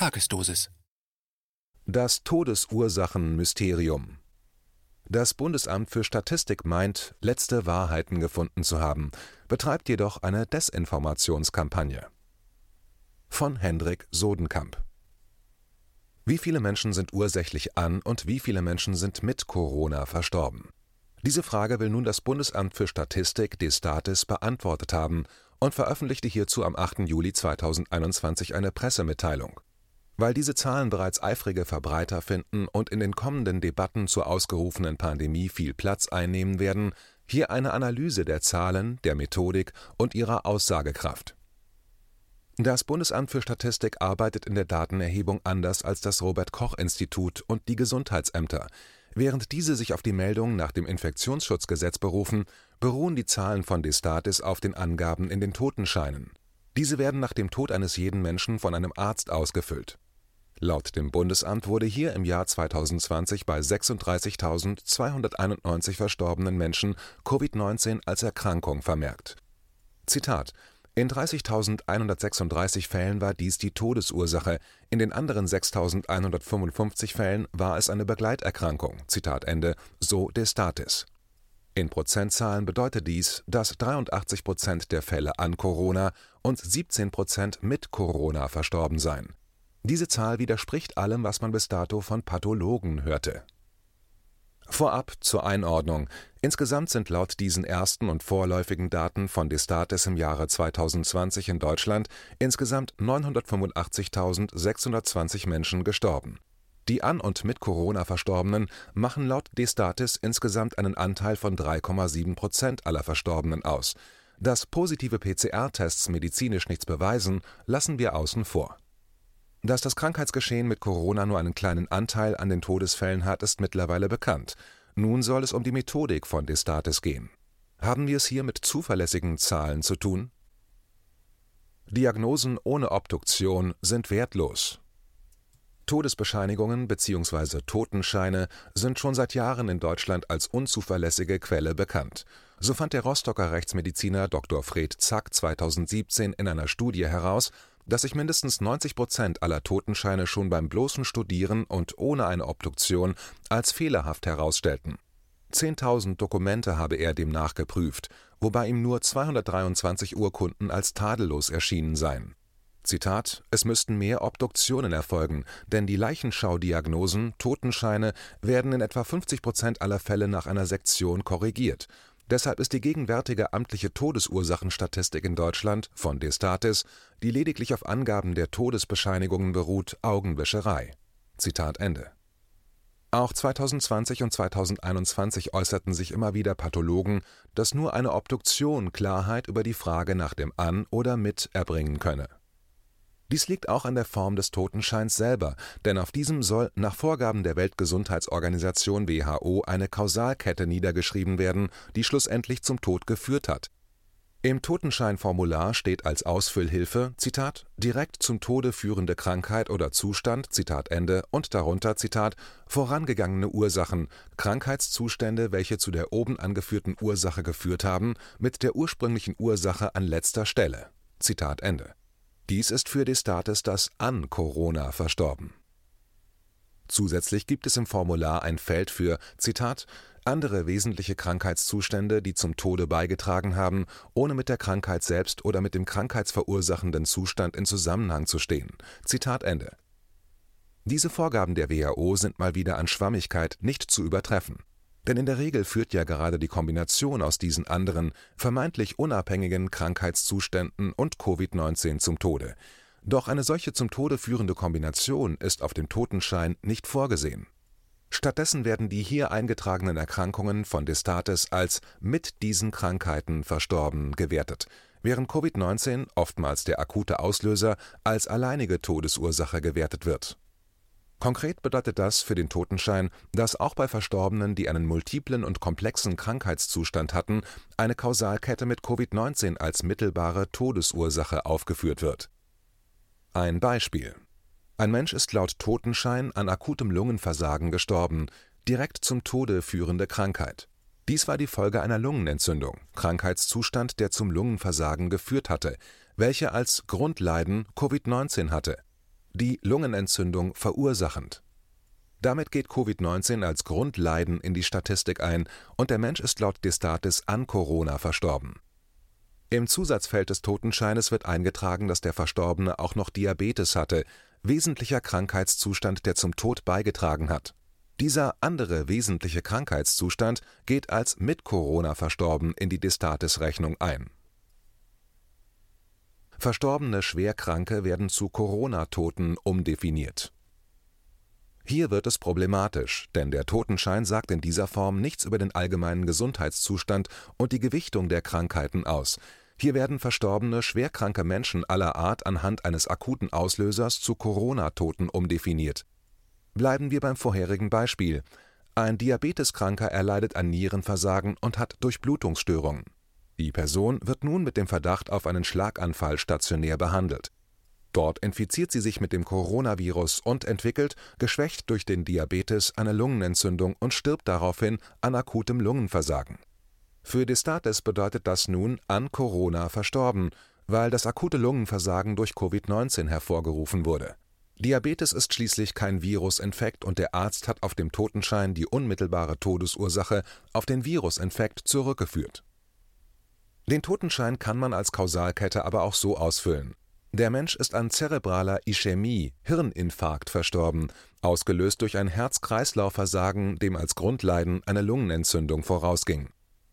Tagesdosis. Das Todesursachenmysterium. Das Bundesamt für Statistik meint, letzte Wahrheiten gefunden zu haben, betreibt jedoch eine Desinformationskampagne. Von Hendrik Sodenkamp. Wie viele Menschen sind ursächlich an und wie viele Menschen sind mit Corona verstorben? Diese Frage will nun das Bundesamt für Statistik Destatis beantwortet haben und veröffentlichte hierzu am 8. Juli 2021 eine Pressemitteilung. Weil diese Zahlen bereits eifrige Verbreiter finden und in den kommenden Debatten zur ausgerufenen Pandemie viel Platz einnehmen werden, hier eine Analyse der Zahlen, der Methodik und ihrer Aussagekraft. Das Bundesamt für Statistik arbeitet in der Datenerhebung anders als das Robert Koch Institut und die Gesundheitsämter. Während diese sich auf die Meldung nach dem Infektionsschutzgesetz berufen, beruhen die Zahlen von Destatis auf den Angaben in den Totenscheinen. Diese werden nach dem Tod eines jeden Menschen von einem Arzt ausgefüllt Laut dem Bundesamt wurde hier im Jahr 2020 bei 36.291 verstorbenen Menschen Covid-19 als Erkrankung vermerkt. Zitat in 30.136 Fällen war dies die Todesursache, in den anderen 6.155 Fällen war es eine Begleiterkrankung. Zitat Ende, so Destatis. In Prozentzahlen bedeutet dies, dass 83 Prozent der Fälle an Corona und 17 Prozent mit Corona verstorben seien diese Zahl widerspricht allem, was man bis dato von Pathologen hörte. Vorab zur Einordnung: Insgesamt sind laut diesen ersten und vorläufigen Daten von Destatis im Jahre 2020 in Deutschland insgesamt 985.620 Menschen gestorben. Die an und mit Corona Verstorbenen machen laut Destatis insgesamt einen Anteil von 3,7 Prozent aller Verstorbenen aus. Dass positive PCR-Tests medizinisch nichts beweisen, lassen wir außen vor dass das Krankheitsgeschehen mit Corona nur einen kleinen Anteil an den Todesfällen hat, ist mittlerweile bekannt. Nun soll es um die Methodik von Destatis gehen. Haben wir es hier mit zuverlässigen Zahlen zu tun? Diagnosen ohne Obduktion sind wertlos. Todesbescheinigungen bzw. Totenscheine sind schon seit Jahren in Deutschland als unzuverlässige Quelle bekannt. So fand der Rostocker Rechtsmediziner Dr. Fred Zack 2017 in einer Studie heraus, dass sich mindestens 90 Prozent aller Totenscheine schon beim bloßen Studieren und ohne eine Obduktion als fehlerhaft herausstellten. 10.000 Dokumente habe er demnach geprüft, wobei ihm nur 223 Urkunden als tadellos erschienen seien. Zitat: Es müssten mehr Obduktionen erfolgen, denn die Leichenschaudiagnosen (Totenscheine) werden in etwa 50 Prozent aller Fälle nach einer Sektion korrigiert Deshalb ist die gegenwärtige amtliche Todesursachenstatistik in Deutschland von Destatis, die lediglich auf Angaben der Todesbescheinigungen beruht, Augenwischerei. Auch 2020 und 2021 äußerten sich immer wieder Pathologen, dass nur eine Obduktion Klarheit über die Frage nach dem An oder Mit erbringen könne dies liegt auch an der Form des Totenscheins selber, denn auf diesem soll nach Vorgaben der Weltgesundheitsorganisation WHO eine Kausalkette niedergeschrieben werden, die schlussendlich zum Tod geführt hat. Im Totenscheinformular steht als Ausfüllhilfe direkt zum Tode führende Krankheit oder Zustand und darunter vorangegangene Ursachen, Krankheitszustände, welche zu der oben angeführten Ursache geführt haben, mit der ursprünglichen Ursache an letzter Stelle. Dies ist für Destatis das an Corona verstorben. Zusätzlich gibt es im Formular ein Feld für Zitat andere wesentliche Krankheitszustände, die zum Tode beigetragen haben, ohne mit der Krankheit selbst oder mit dem krankheitsverursachenden Zustand in Zusammenhang zu stehen. Zitat Ende. Diese Vorgaben der WHO sind mal wieder an Schwammigkeit nicht zu übertreffen. Denn in der Regel führt ja gerade die Kombination aus diesen anderen, vermeintlich unabhängigen Krankheitszuständen und Covid-19 zum Tode. Doch eine solche zum Tode führende Kombination ist auf dem Totenschein nicht vorgesehen. Stattdessen werden die hier eingetragenen Erkrankungen von Destatis als mit diesen Krankheiten verstorben gewertet, während Covid-19, oftmals der akute Auslöser, als alleinige Todesursache gewertet wird Konkret bedeutet das für den Totenschein, dass auch bei Verstorbenen, die einen multiplen und komplexen Krankheitszustand hatten, eine Kausalkette mit Covid-19 als mittelbare Todesursache aufgeführt wird. Ein Beispiel: Ein Mensch ist laut Totenschein an akutem Lungenversagen gestorben, direkt zum Tode führende Krankheit. Dies war die Folge einer Lungenentzündung, Krankheitszustand, der zum Lungenversagen geführt hatte, welche als Grundleiden Covid-19 hatte die Lungenentzündung verursachend. Damit geht Covid-19 als Grundleiden in die Statistik ein und der Mensch ist laut Destatis an Corona verstorben. Im Zusatzfeld des Totenscheines wird eingetragen, dass der Verstorbene auch noch Diabetes hatte, wesentlicher Krankheitszustand, der zum Tod beigetragen hat. Dieser andere wesentliche Krankheitszustand geht als mit Corona verstorben in die Destatis-Rechnung ein. Verstorbene Schwerkranke werden zu Corona-Toten umdefiniert. Hier wird es problematisch, denn der Totenschein sagt in dieser Form nichts über den allgemeinen Gesundheitszustand und die Gewichtung der Krankheiten aus, hier werden verstorbene, schwerkranke Menschen aller Art anhand eines akuten Auslösers zu Corona-Toten umdefiniert. Bleiben wir beim vorherigen Beispiel. Ein Diabeteskranker erleidet ein Nierenversagen und hat Durchblutungsstörungen. Die Person wird nun mit dem Verdacht auf einen Schlaganfall stationär behandelt. Dort infiziert sie sich mit dem Coronavirus und entwickelt, geschwächt durch den Diabetes, eine Lungenentzündung und stirbt daraufhin an akutem Lungenversagen für Destatis bedeutet das nun an Corona verstorben, weil das akute Lungenversagen durch Covid-19 hervorgerufen wurde. Diabetes ist schließlich kein Virusinfekt und der Arzt hat auf dem Totenschein die unmittelbare Todesursache auf den Virusinfekt zurückgeführt. Den Totenschein kann man als Kausalkette aber auch so ausfüllen. Der Mensch ist an zerebraler Ischämie, Hirninfarkt, verstorben, ausgelöst durch ein Herz-Kreislauf-Versagen, dem als Grundleiden eine Lungenentzündung vorausging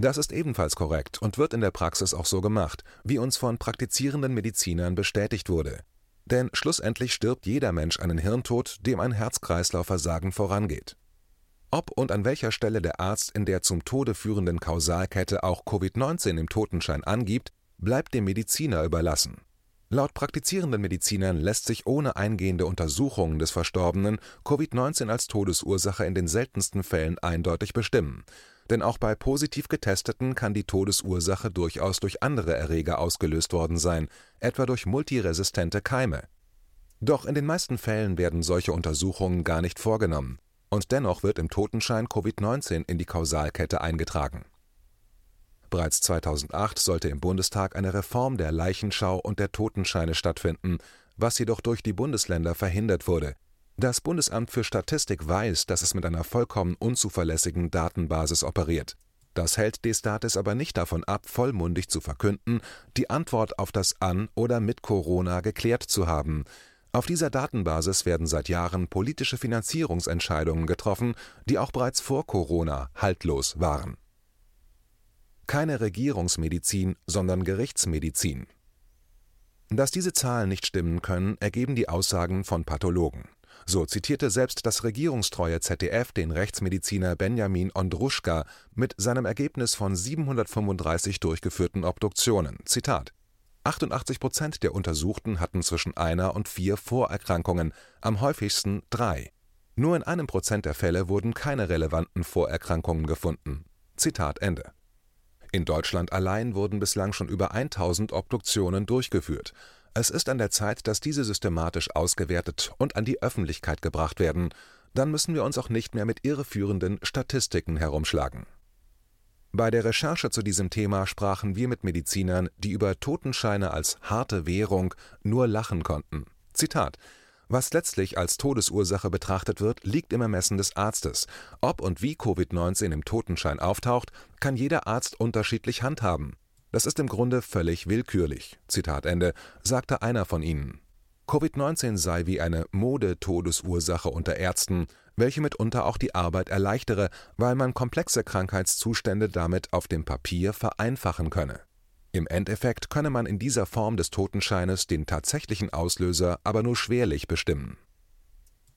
das ist ebenfalls korrekt und wird in der Praxis auch so gemacht, wie uns von praktizierenden Medizinern bestätigt wurde. Denn schlussendlich stirbt jeder Mensch einen Hirntod, dem ein Herz-Kreislauf-Versagen vorangeht. Ob und an welcher Stelle der Arzt in der zum Tode führenden Kausalkette auch Covid-19 im Totenschein angibt, bleibt dem Mediziner überlassen. Laut praktizierenden Medizinern lässt sich ohne eingehende Untersuchungen des Verstorbenen Covid-19 als Todesursache in den seltensten Fällen eindeutig bestimmen denn auch bei positiv Getesteten kann die Todesursache durchaus durch andere Erreger ausgelöst worden sein, etwa durch multiresistente Keime. Doch in den meisten Fällen werden solche Untersuchungen gar nicht vorgenommen, und dennoch wird im Totenschein Covid-19 in die Kausalkette eingetragen. Bereits 2008 sollte im Bundestag eine Reform der Leichenschau und der Totenscheine stattfinden, was jedoch durch die Bundesländer verhindert wurde das Bundesamt für Statistik weiß, dass es mit einer vollkommen unzuverlässigen Datenbasis operiert. Das hält Destatis aber nicht davon ab, vollmundig zu verkünden, die Antwort auf das An oder mit Corona geklärt zu haben. Auf dieser Datenbasis werden seit Jahren politische Finanzierungsentscheidungen getroffen, die auch bereits vor Corona haltlos waren. Keine Regierungsmedizin, sondern Gerichtsmedizin. Dass diese Zahlen nicht stimmen können, ergeben die Aussagen von Pathologen. So zitierte selbst das regierungstreue ZDF den Rechtsmediziner Benjamin Ondruschka mit seinem Ergebnis von 735 durchgeführten Obduktionen: Zitat 88 Prozent der Untersuchten hatten zwischen einer und vier Vorerkrankungen, am häufigsten drei. Nur in einem Prozent der Fälle wurden keine relevanten Vorerkrankungen gefunden. Zitat Ende. In Deutschland allein wurden bislang schon über 1000 Obduktionen durchgeführt es ist an der Zeit, dass diese systematisch ausgewertet und an die Öffentlichkeit gebracht werden, dann müssen wir uns auch nicht mehr mit irreführenden Statistiken herumschlagen. Bei der Recherche zu diesem Thema sprachen wir mit Medizinern, die über Totenscheine als harte Währung nur lachen konnten. Zitat was letztlich als Todesursache betrachtet wird, liegt im Ermessen des Arztes. Ob und wie Covid-19 im Totenschein auftaucht, kann jeder Arzt unterschiedlich handhaben. Das ist im Grunde völlig willkürlich, Zitat Ende, sagte einer von ihnen. Covid-19 sei wie eine Modetodesursache unter Ärzten, welche mitunter auch die Arbeit erleichtere, weil man komplexe Krankheitszustände damit auf dem Papier vereinfachen könne. Im Endeffekt könne man in dieser Form des Totenscheines den tatsächlichen Auslöser aber nur schwerlich bestimmen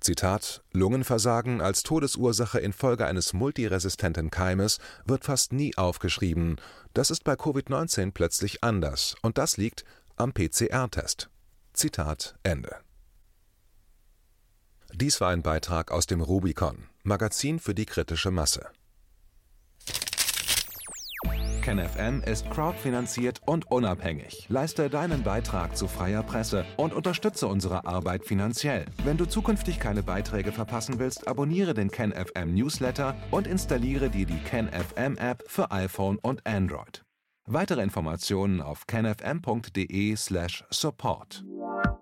Zitat: Lungenversagen als Todesursache infolge eines multiresistenten Keimes wird fast nie aufgeschrieben. Das ist bei Covid-19 plötzlich anders, und das liegt am PCR-Test. Zitat Ende. Dies war ein Beitrag aus dem Rubicon, Magazin für die kritische Masse KenFM ist crowdfinanziert und unabhängig. Leiste deinen Beitrag zu freier Presse und unterstütze unsere Arbeit finanziell. Wenn du zukünftig keine Beiträge verpassen willst, abonniere den KenFM Newsletter und installiere dir die KenFM App für iPhone und Android. Weitere Informationen auf kenfm.de/support.